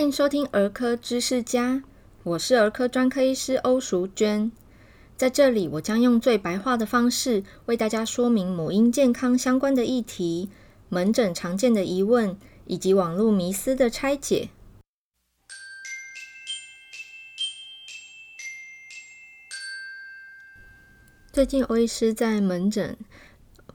欢迎收听儿科知识家，我是儿科专科医师欧淑娟。在这里，我将用最白话的方式为大家说明母婴健康相关的议题、门诊常见的疑问以及网络迷思的拆解。最近，欧医师在门诊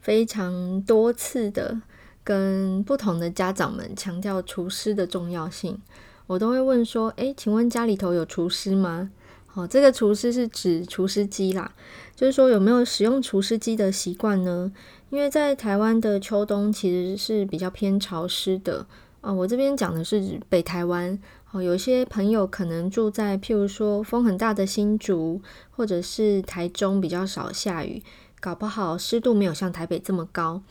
非常多次的跟不同的家长们强调除湿的重要性。我都会问说：“诶，请问家里头有厨师吗？”好，这个厨师是指厨师机啦，就是说有没有使用厨师机的习惯呢？因为在台湾的秋冬其实是比较偏潮湿的啊。我这边讲的是北台湾。哦，有些朋友可能住在譬如说风很大的新竹，或者是台中比较少下雨，搞不好湿度没有像台北这么高。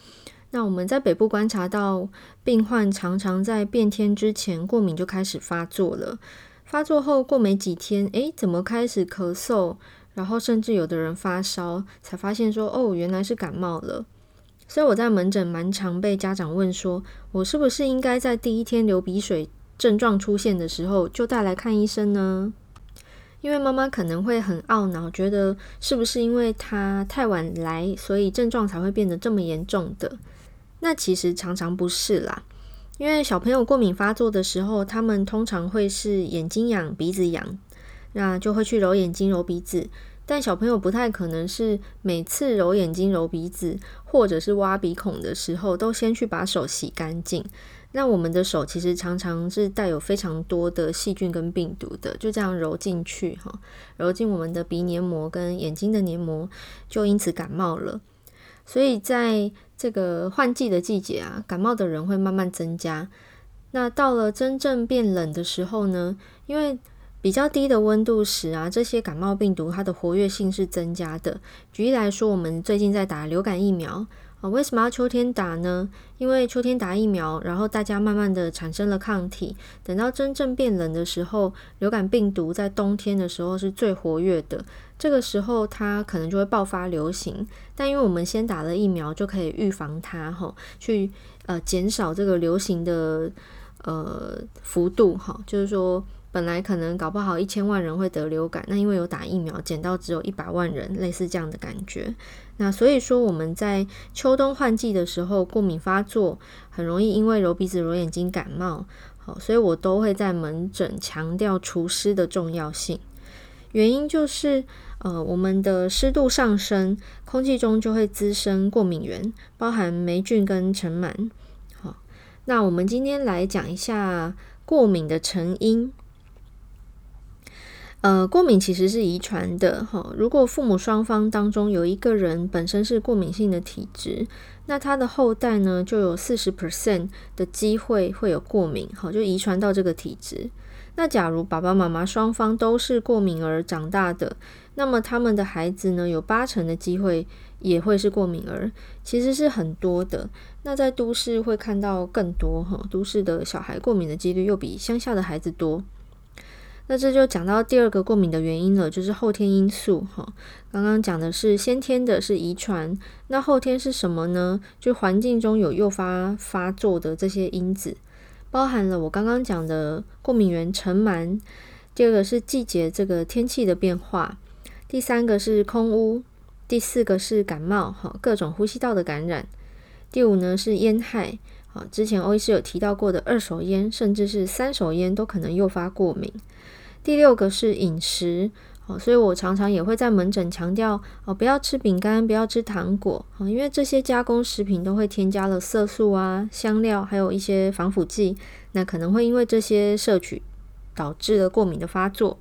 那我们在北部观察到，病患常常在变天之前过敏就开始发作了，发作后过没几天，诶，怎么开始咳嗽，然后甚至有的人发烧，才发现说，哦，原来是感冒了。所以我在门诊蛮常被家长问说，我是不是应该在第一天流鼻水症状出现的时候就带来看医生呢？因为妈妈可能会很懊恼，觉得是不是因为她太晚来，所以症状才会变得这么严重的？那其实常常不是啦，因为小朋友过敏发作的时候，他们通常会是眼睛痒、鼻子痒，那就会去揉眼睛、揉鼻子。但小朋友不太可能是每次揉眼睛、揉鼻子，或者是挖鼻孔的时候，都先去把手洗干净。那我们的手其实常常是带有非常多的细菌跟病毒的，就这样揉进去哈，揉进我们的鼻黏膜跟眼睛的黏膜，就因此感冒了。所以在这个换季的季节啊，感冒的人会慢慢增加。那到了真正变冷的时候呢，因为比较低的温度时啊，这些感冒病毒它的活跃性是增加的。举例来说，我们最近在打流感疫苗啊。为什么要秋天打呢？因为秋天打疫苗，然后大家慢慢的产生了抗体，等到真正变冷的时候，流感病毒在冬天的时候是最活跃的，这个时候它可能就会爆发流行。但因为我们先打了疫苗，就可以预防它，哈，去呃减少这个流行的呃幅度，哈，就是说。本来可能搞不好一千万人会得流感，那因为有打疫苗，减到只有一百万人，类似这样的感觉。那所以说我们在秋冬换季的时候过敏发作，很容易因为揉鼻子、揉眼睛感冒。好，所以我都会在门诊强调除湿的重要性。原因就是，呃，我们的湿度上升，空气中就会滋生过敏原，包含霉菌跟尘螨。好，那我们今天来讲一下过敏的成因。呃，过敏其实是遗传的哈。如果父母双方当中有一个人本身是过敏性的体质，那他的后代呢就有四十 percent 的机会会有过敏，好，就遗传到这个体质。那假如爸爸妈妈双方都是过敏儿长大的，那么他们的孩子呢有八成的机会也会是过敏儿，其实是很多的。那在都市会看到更多哈，都市的小孩过敏的几率又比乡下的孩子多。那这就讲到第二个过敏的原因了，就是后天因素哈。刚刚讲的是先天的，是遗传，那后天是什么呢？就环境中有诱发发作的这些因子，包含了我刚刚讲的过敏原尘螨。第二个是季节这个天气的变化，第三个是空污，第四个是感冒哈，各种呼吸道的感染。第五呢是烟害，啊，之前欧医师有提到过的二手烟，甚至是三手烟都可能诱发过敏。第六个是饮食，哦，所以我常常也会在门诊强调，哦，不要吃饼干，不要吃糖果，哦，因为这些加工食品都会添加了色素啊、香料，还有一些防腐剂，那可能会因为这些摄取导致了过敏的发作。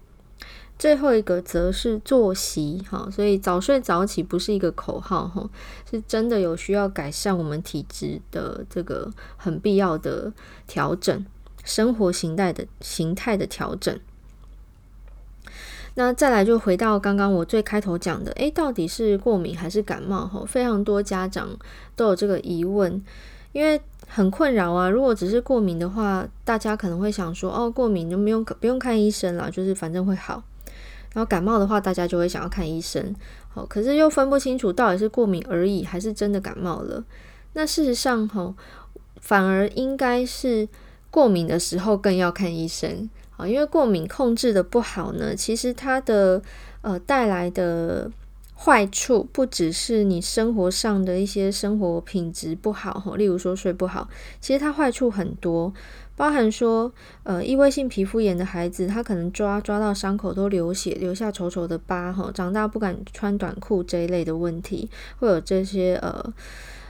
最后一个则是作息，哈，所以早睡早起不是一个口号，哈，是真的有需要改善我们体质的这个很必要的调整，生活形态的形态的调整。那再来就回到刚刚我最开头讲的，诶，到底是过敏还是感冒？哈，非常多家长都有这个疑问，因为很困扰啊。如果只是过敏的话，大家可能会想说，哦，过敏就不用不用看医生了，就是反正会好。然后感冒的话，大家就会想要看医生，好，可是又分不清楚到底是过敏而已，还是真的感冒了。那事实上，哈，反而应该是过敏的时候更要看医生啊，因为过敏控制的不好呢，其实它的呃带来的坏处不只是你生活上的一些生活品质不好哈，例如说睡不好，其实它坏处很多，包含说呃异位性皮肤炎的孩子，他可能抓抓到伤口都流血，留下丑丑的疤哈，长大不敢穿短裤这一类的问题，会有这些呃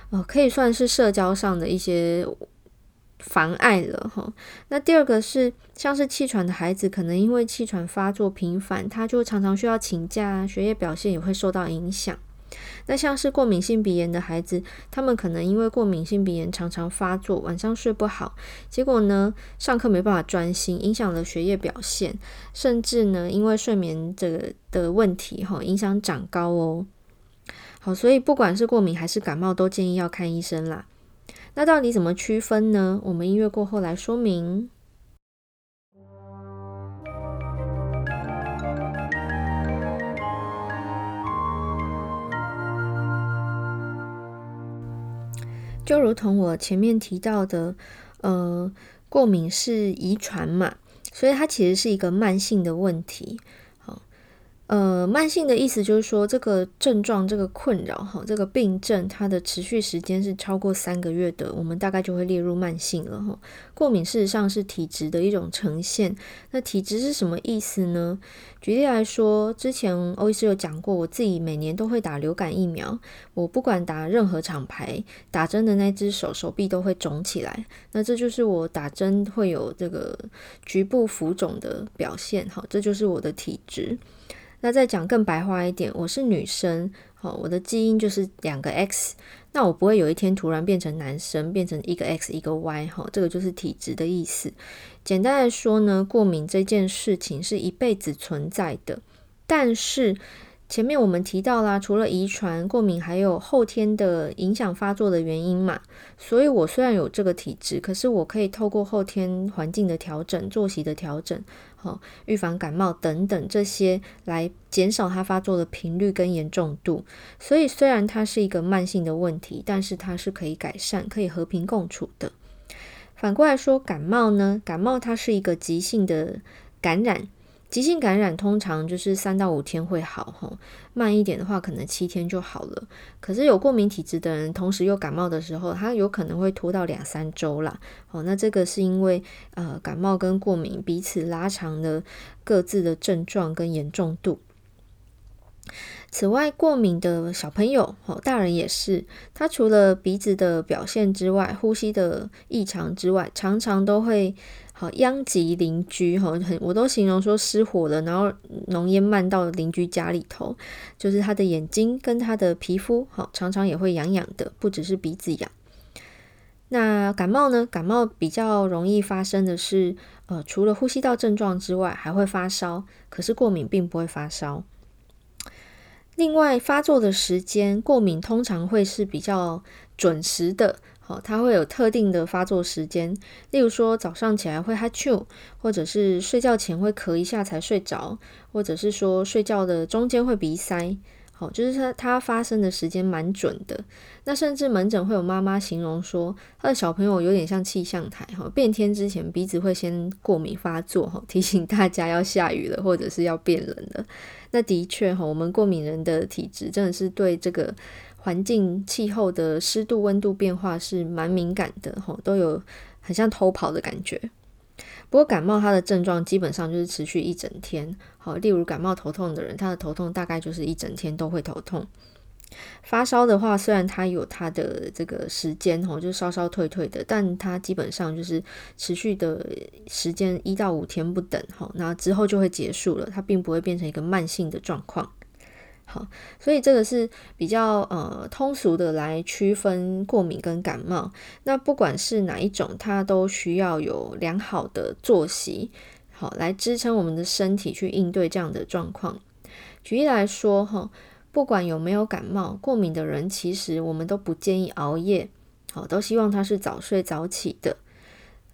呃可以算是社交上的一些。妨碍了哈。那第二个是，像是气喘的孩子，可能因为气喘发作频繁，他就常常需要请假，学业表现也会受到影响。那像是过敏性鼻炎的孩子，他们可能因为过敏性鼻炎常常发作，晚上睡不好，结果呢，上课没办法专心，影响了学业表现，甚至呢，因为睡眠这个的问题哈，影响长高哦。好，所以不管是过敏还是感冒，都建议要看医生啦。那到底怎么区分呢？我们音乐过后来说明。就如同我前面提到的，呃，过敏是遗传嘛，所以它其实是一个慢性的问题。呃，慢性的意思就是说，这个症状、这个困扰哈，这个病症它的持续时间是超过三个月的，我们大概就会列入慢性了哈。过敏事实上是体质的一种呈现。那体质是什么意思呢？举例来说，之前欧医师有讲过，我自己每年都会打流感疫苗，我不管打任何厂牌，打针的那只手手臂都会肿起来。那这就是我打针会有这个局部浮肿的表现哈，这就是我的体质。那再讲更白话一点，我是女生，好，我的基因就是两个 X，那我不会有一天突然变成男生，变成一个 X 一个 Y，哈，这个就是体质的意思。简单来说呢，过敏这件事情是一辈子存在的，但是。前面我们提到啦，除了遗传过敏，还有后天的影响发作的原因嘛。所以我虽然有这个体质，可是我可以透过后天环境的调整、作息的调整，哦预防感冒等等这些，来减少它发作的频率跟严重度。所以虽然它是一个慢性的问题，但是它是可以改善、可以和平共处的。反过来说，感冒呢，感冒它是一个急性的感染。急性感染通常就是三到五天会好，哈，慢一点的话可能七天就好了。可是有过敏体质的人，同时又感冒的时候，他有可能会拖到两三周啦。哦，那这个是因为呃感冒跟过敏彼此拉长了各自的症状跟严重度。此外，过敏的小朋友，哦，大人也是，他除了鼻子的表现之外，呼吸的异常之外，常常都会。好，殃及邻居哈，很我都形容说失火了，然后浓烟漫到邻居家里头，就是他的眼睛跟他的皮肤，好常常也会痒痒的，不只是鼻子痒。那感冒呢？感冒比较容易发生的是，呃，除了呼吸道症状之外，还会发烧，可是过敏并不会发烧。另外，发作的时间，过敏通常会是比较准时的。好，它会有特定的发作时间，例如说早上起来会哈啾，或者是睡觉前会咳一下才睡着，或者是说睡觉的中间会鼻塞。好，就是它它发生的时间蛮准的。那甚至门诊会有妈妈形容说，他的小朋友有点像气象台，哈，变天之前鼻子会先过敏发作，哈，提醒大家要下雨了，或者是要变冷了。那的确，哈，我们过敏人的体质真的是对这个。环境气候的湿度、温度变化是蛮敏感的，吼，都有很像偷跑的感觉。不过感冒它的症状基本上就是持续一整天，好，例如感冒头痛的人，他的头痛大概就是一整天都会头痛。发烧的话，虽然它有它的这个时间，吼，就稍稍退退的，但它基本上就是持续的时间一到五天不等，吼，那之后就会结束了，它并不会变成一个慢性的状况。好，所以这个是比较呃通俗的来区分过敏跟感冒。那不管是哪一种，它都需要有良好的作息，好来支撑我们的身体去应对这样的状况。举例来说，哈，不管有没有感冒，过敏的人其实我们都不建议熬夜，好，都希望他是早睡早起的。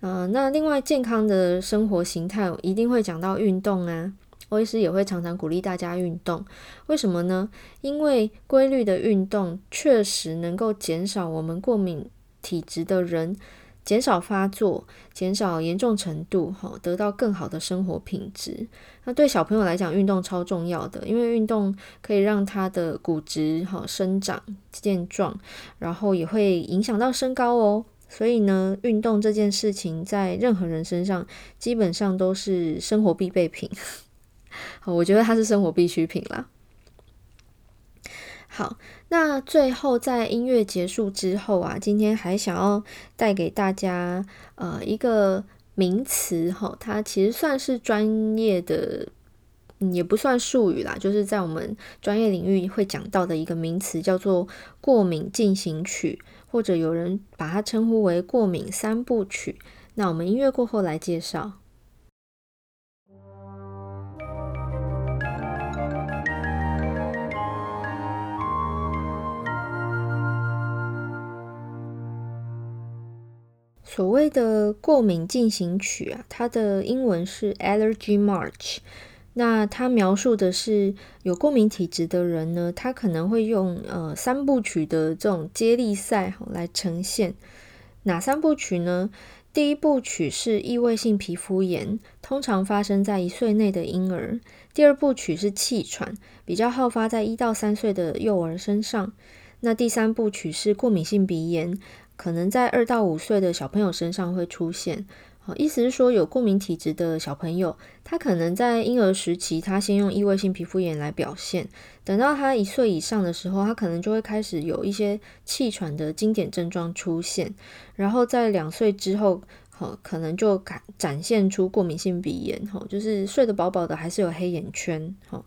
嗯、那另外健康的生活形态一定会讲到运动啊。我医师也会常常鼓励大家运动，为什么呢？因为规律的运动确实能够减少我们过敏体质的人减少发作，减少严重程度，哈，得到更好的生活品质。那对小朋友来讲，运动超重要的，因为运动可以让他的骨质哈生长健壮，然后也会影响到身高哦。所以呢，运动这件事情在任何人身上基本上都是生活必备品。我觉得它是生活必需品啦。好，那最后在音乐结束之后啊，今天还想要带给大家呃一个名词哈，它其实算是专业的，也不算术语啦，就是在我们专业领域会讲到的一个名词，叫做过敏进行曲，或者有人把它称呼为过敏三部曲。那我们音乐过后来介绍。所谓的过敏进行曲啊，它的英文是 Allergy March。那它描述的是有过敏体质的人呢，他可能会用呃三部曲的这种接力赛来呈现。哪三部曲呢？第一部曲是异位性皮肤炎，通常发生在一岁内的婴儿。第二部曲是气喘，比较好发在一到三岁的幼儿身上。那第三部曲是过敏性鼻炎。可能在二到五岁的小朋友身上会出现，好，意思是说有过敏体质的小朋友，他可能在婴儿时期，他先用异位性皮肤炎来表现，等到他一岁以上的时候，他可能就会开始有一些气喘的经典症状出现，然后在两岁之后，好，可能就展展现出过敏性鼻炎，好，就是睡得饱饱的，还是有黑眼圈，哦，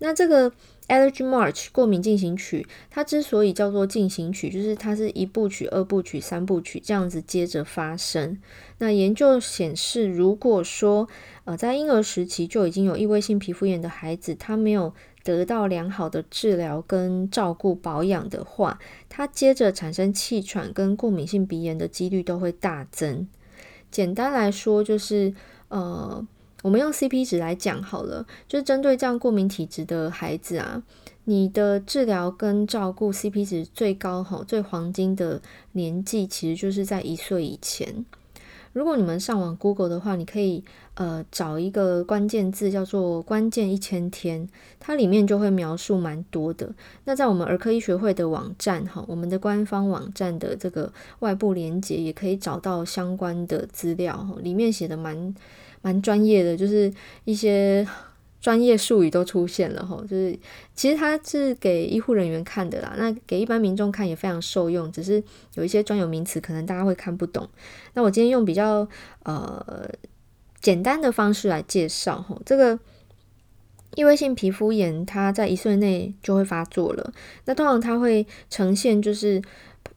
那这个。Allergy March 过敏进行曲，它之所以叫做进行曲，就是它是一部曲、二部曲、三部曲这样子接着发生。那研究显示，如果说呃在婴儿时期就已经有异位性皮肤炎的孩子，他没有得到良好的治疗跟照顾保养的话，他接着产生气喘跟过敏性鼻炎的几率都会大增。简单来说，就是呃。我们用 CP 值来讲好了，就是针对这样过敏体质的孩子啊，你的治疗跟照顾 CP 值最高哈、最黄金的年纪，其实就是在一岁以前。如果你们上网 Google 的话，你可以呃找一个关键字叫做“关键一千天”，它里面就会描述蛮多的。那在我们儿科医学会的网站哈，我们的官方网站的这个外部连接也可以找到相关的资料哈，里面写的蛮。蛮专业的，就是一些专业术语都出现了哈，就是其实它是给医护人员看的啦，那给一般民众看也非常受用，只是有一些专有名词可能大家会看不懂。那我今天用比较呃简单的方式来介绍哈，这个异位性皮肤炎它在一岁内就会发作了，那通常它会呈现就是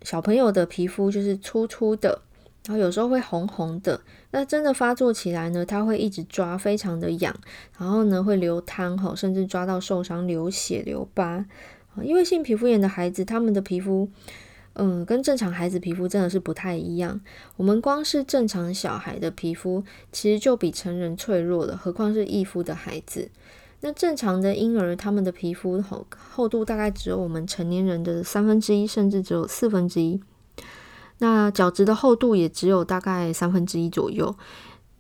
小朋友的皮肤就是粗粗的。然后有时候会红红的，那真的发作起来呢，它会一直抓，非常的痒，然后呢会流汤哈，甚至抓到受伤、流血、留疤。因为性皮肤炎的孩子，他们的皮肤，嗯，跟正常孩子皮肤真的是不太一样。我们光是正常小孩的皮肤，其实就比成人脆弱了，何况是易肤的孩子。那正常的婴儿，他们的皮肤厚厚度大概只有我们成年人的三分之一，甚至只有四分之一。那角质的厚度也只有大概三分之一左右，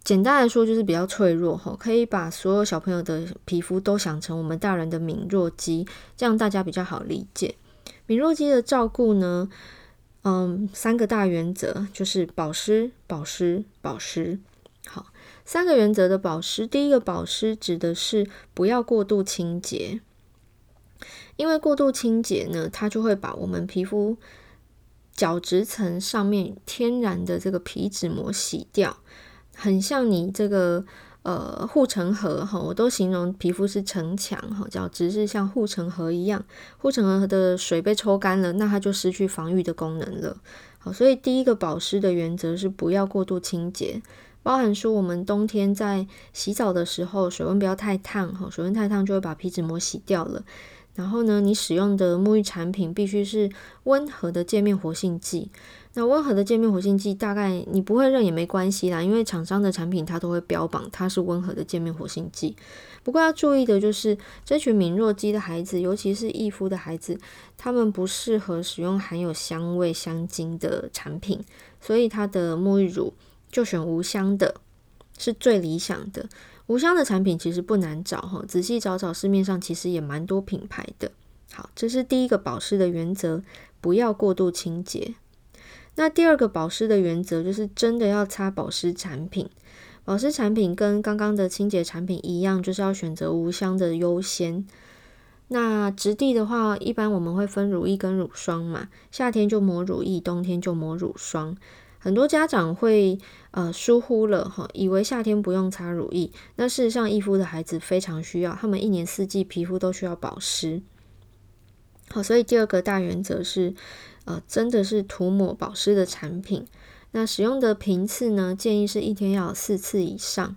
简单来说就是比较脆弱哈，可以把所有小朋友的皮肤都想成我们大人的敏弱肌，这样大家比较好理解。敏弱肌的照顾呢，嗯，三个大原则就是保湿、保湿、保湿。好，三个原则的保湿，第一个保湿指的是不要过度清洁，因为过度清洁呢，它就会把我们皮肤。角质层上面天然的这个皮脂膜洗掉，很像你这个呃护城河哈，我都形容皮肤是城墙哈，角质是像护城河一样，护城河的水被抽干了，那它就失去防御的功能了。好，所以第一个保湿的原则是不要过度清洁，包含说我们冬天在洗澡的时候水温不要太烫哈，水温太烫就会把皮脂膜洗掉了。然后呢，你使用的沐浴产品必须是温和的界面活性剂。那温和的界面活性剂，大概你不会认也没关系啦，因为厂商的产品它都会标榜它是温和的界面活性剂。不过要注意的就是，这群敏弱肌的孩子，尤其是易肤的孩子，他们不适合使用含有香味香精的产品，所以它的沐浴乳就选无香的，是最理想的。无香的产品其实不难找哈，仔细找找市面上其实也蛮多品牌的。好，这是第一个保湿的原则，不要过度清洁。那第二个保湿的原则就是真的要擦保湿产品。保湿产品跟刚刚的清洁产品一样，就是要选择无香的优先。那质地的话，一般我们会分乳液跟乳霜嘛，夏天就抹乳液，冬天就抹乳霜。很多家长会呃疏忽了哈，以为夏天不用擦乳液。那事实上，易肤的孩子非常需要，他们一年四季皮肤都需要保湿。好，所以第二个大原则是。呃，真的是涂抹保湿的产品。那使用的频次呢？建议是一天要四次以上。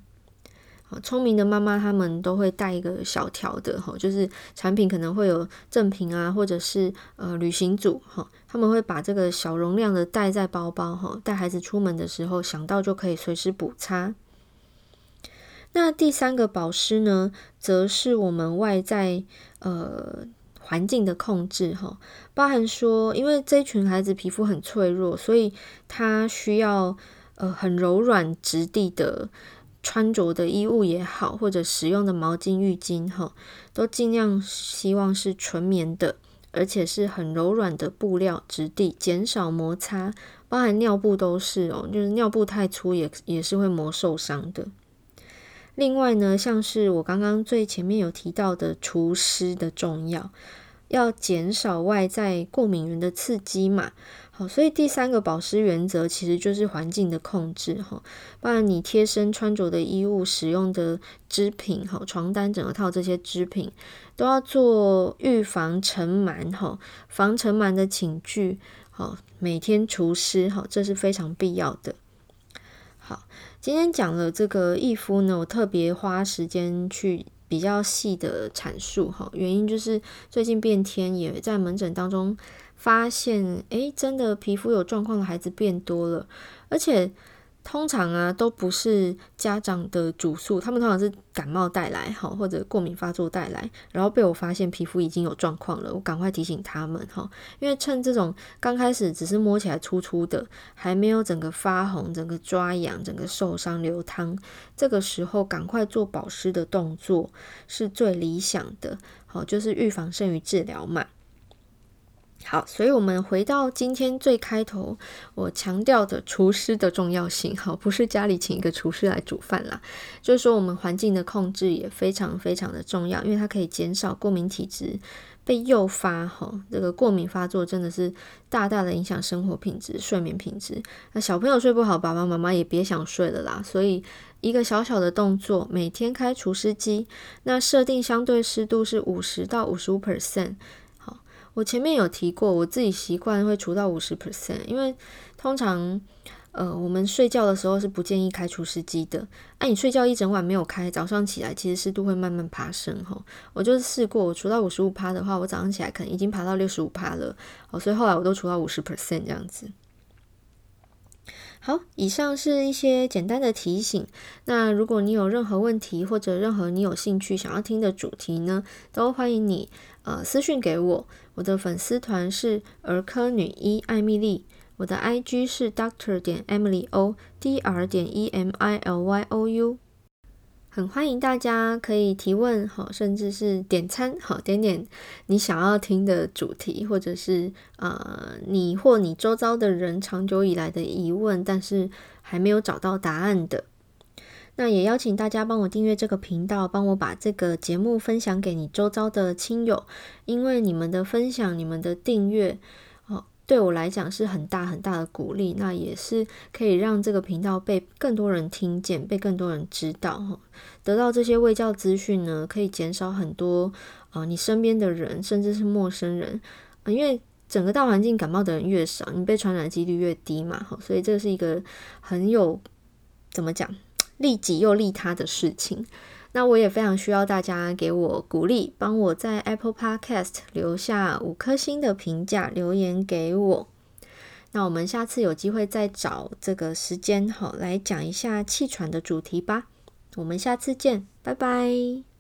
聪明的妈妈他们都会带一个小条的哈，就是产品可能会有赠品啊，或者是呃旅行组哈，他们会把这个小容量的带在包包哈，带孩子出门的时候想到就可以随时补擦。那第三个保湿呢，则是我们外在呃。环境的控制，哈，包含说，因为这群孩子皮肤很脆弱，所以他需要呃很柔软质地的穿着的衣物也好，或者使用的毛巾、浴巾，哈，都尽量希望是纯棉的，而且是很柔软的布料质地，减少摩擦。包含尿布都是哦，就是尿布太粗也也是会磨受伤的。另外呢，像是我刚刚最前面有提到的除湿的重要，要减少外在过敏源的刺激嘛。好，所以第三个保湿原则其实就是环境的控制哈，不然你贴身穿着的衣物、使用的织品、哈床单、整个套这些织品，都要做预防尘螨哈，防尘螨的寝具，好，每天除湿哈，这是非常必要的。好，今天讲了这个异肤呢，我特别花时间去比较细的阐述哈，原因就是最近变天，也在门诊当中发现，诶，真的皮肤有状况的孩子变多了，而且。通常啊，都不是家长的主诉，他们通常是感冒带来，哈，或者过敏发作带来，然后被我发现皮肤已经有状况了，我赶快提醒他们，哈，因为趁这种刚开始只是摸起来粗粗的，还没有整个发红、整个抓痒、整个受伤流汤，这个时候赶快做保湿的动作是最理想的，好，就是预防胜于治疗嘛。好，所以我们回到今天最开头我强调的除湿的重要性。好，不是家里请一个厨师来煮饭啦，就是说我们环境的控制也非常非常的重要，因为它可以减少过敏体质被诱发。哈，这个过敏发作真的是大大的影响生活品质、睡眠品质。那小朋友睡不好，爸爸妈妈也别想睡了啦。所以一个小小的动作，每天开除湿机，那设定相对湿度是五十到五十五 percent。我前面有提过，我自己习惯会除到五十 percent，因为通常，呃，我们睡觉的时候是不建议开除湿机的。哎、啊，你睡觉一整晚没有开，早上起来其实湿度会慢慢爬升哈。我就是试过，我除到五十五趴的话，我早上起来可能已经爬到六十五趴了。哦，所以后来我都除到五十 percent 这样子。好，以上是一些简单的提醒。那如果你有任何问题，或者任何你有兴趣想要听的主题呢，都欢迎你呃私讯给我。我的粉丝团是儿科女医艾米丽，我的 IG 是 Doctor 点 Emily O，D R 点 E M I L Y O U。很欢迎大家可以提问，好，甚至是点餐，好，点点你想要听的主题，或者是呃，你或你周遭的人长久以来的疑问，但是还没有找到答案的。那也邀请大家帮我订阅这个频道，帮我把这个节目分享给你周遭的亲友，因为你们的分享、你们的订阅哦。对我来讲是很大很大的鼓励，那也是可以让这个频道被更多人听见，被更多人知道哈。得到这些卫教资讯呢，可以减少很多啊、你身边的人甚至是陌生人，呃、因为整个大环境感冒的人越少，你被传染几率越低嘛。哈，所以这是一个很有怎么讲利己又利他的事情。那我也非常需要大家给我鼓励，帮我在 Apple Podcast 留下五颗星的评价，留言给我。那我们下次有机会再找这个时间，好来讲一下气喘的主题吧。我们下次见，拜拜。